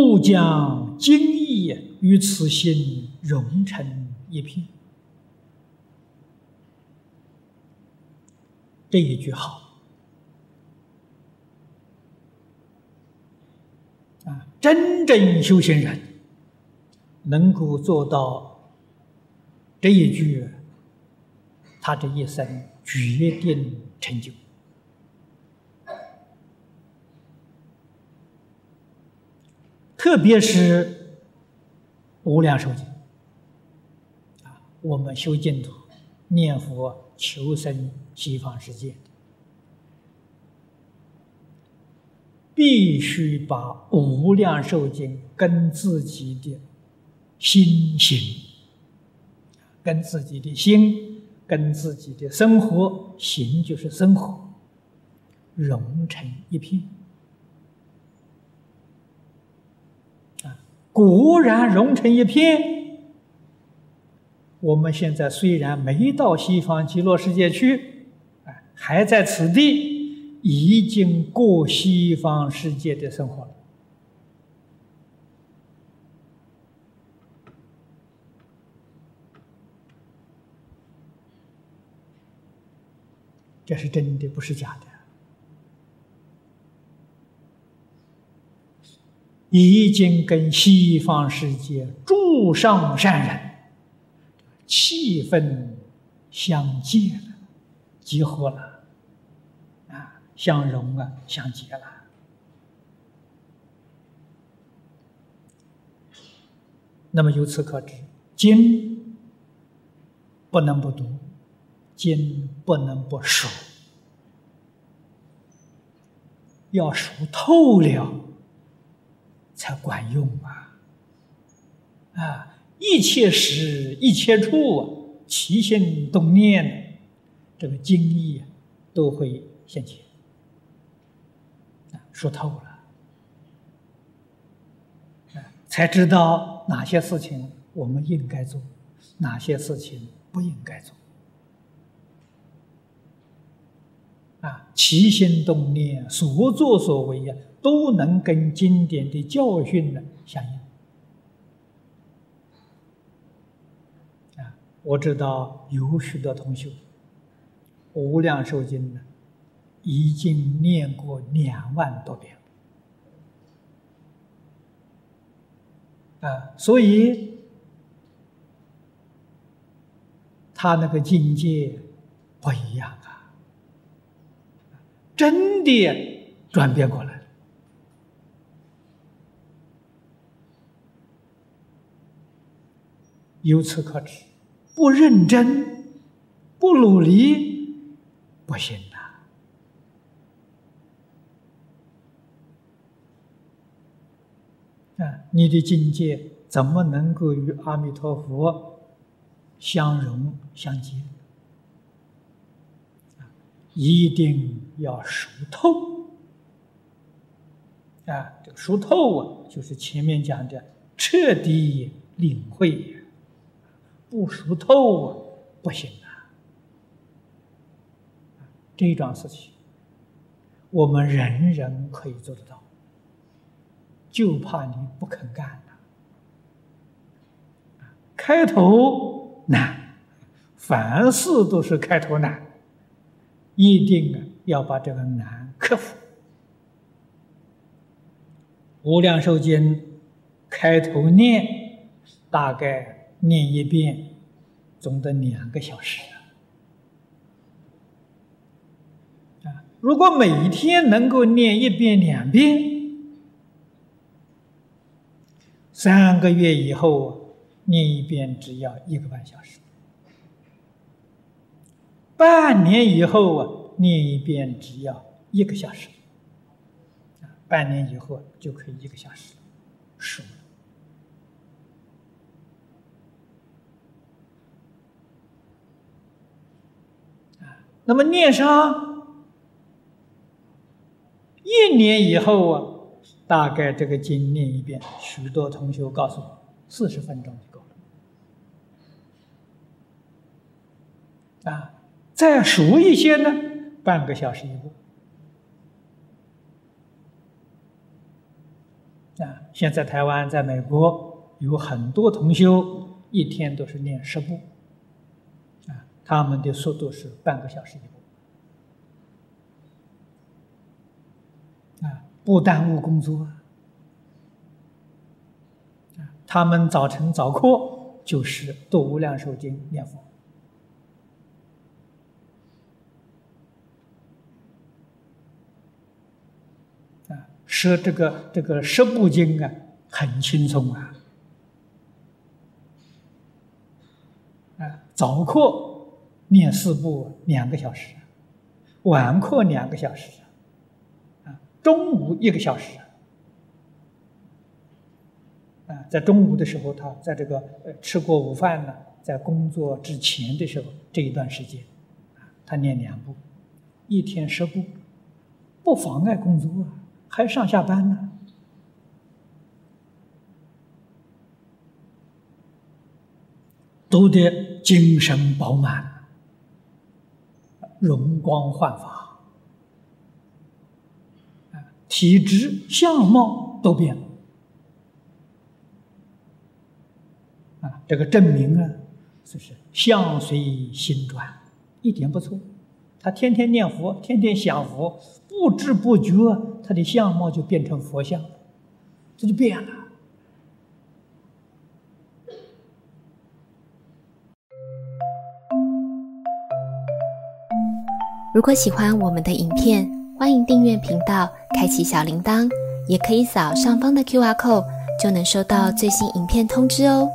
吾将精意与此心融成一片。这一句好啊！真正修行人能够做到这一句，他这一生决定成就。特别是无量寿经啊，我们修净土、念佛、求生西方世界，必须把无量寿经跟自己的心行、跟自己的心、跟自己的生活行，就是生活融成一片。果然融成一片。我们现在虽然没到西方极乐世界去，哎，还在此地，已经过西方世界的生活了。这是真的，不是假的。已经跟西方世界诸上善人气氛相接了，结合了，啊，相融啊，相结了。那么由此可知，经不能不读，经不能不熟，要熟透了。才管用啊！啊，一切时一切处，起心动念，这个经义都会现前。啊，说透了，才知道哪些事情我们应该做，哪些事情不应该做。啊，起心动念，所作所为呀。都能跟经典的教训呢相应啊！我知道有许多同学《无量寿经》呢，已经念过两万多遍啊，所以他那个境界不一样啊，真的转变过来。由此可知，不认真、不努力，不行的。啊，你的境界怎么能够与阿弥陀佛相融相接？一定要熟透。啊，这个熟透啊，就是前面讲的彻底领会。不熟透啊，不行啊！这一桩事情，我们人人可以做得到，就怕你不肯干了。开头难，凡事都是开头难，一定啊要把这个难克服。无量寿经开头念，大概。念一遍，总得两个小时啊！如果每天能够念一遍、两遍，三个月以后念一遍只要一个半小时，半年以后啊念一遍只要一个小时，半年以后就可以一个小时熟了。那么念上一年以后啊，大概这个经念一遍，许多同学告诉我，四十分钟就够了。啊，再熟一些呢，半个小时一部。啊，现在台湾、在美国有很多同修一天都是念十部，啊，他们的速度是半个小时一部，啊，不耽误工作。啊，他们早晨早课就是读《无量寿经》念佛。说这个这个十部经啊，很轻松啊，啊，早课念四部两个小时，晚课两个小时，啊，中午一个小时，啊，在中午的时候，他在这个吃过午饭呢，在工作之前的时候这一段时间，他念两部，一天十部，不妨碍工作啊。还上下班呢，都得精神饱满，容光焕发，体质相貌都变了，啊，这个证明啊，就是相随心转，一点不错。他天天念佛，天天想佛，不知不觉，他的相貌就变成佛像，这就变了。如果喜欢我们的影片，欢迎订阅频道，开启小铃铛，也可以扫上方的 Q R code，就能收到最新影片通知哦。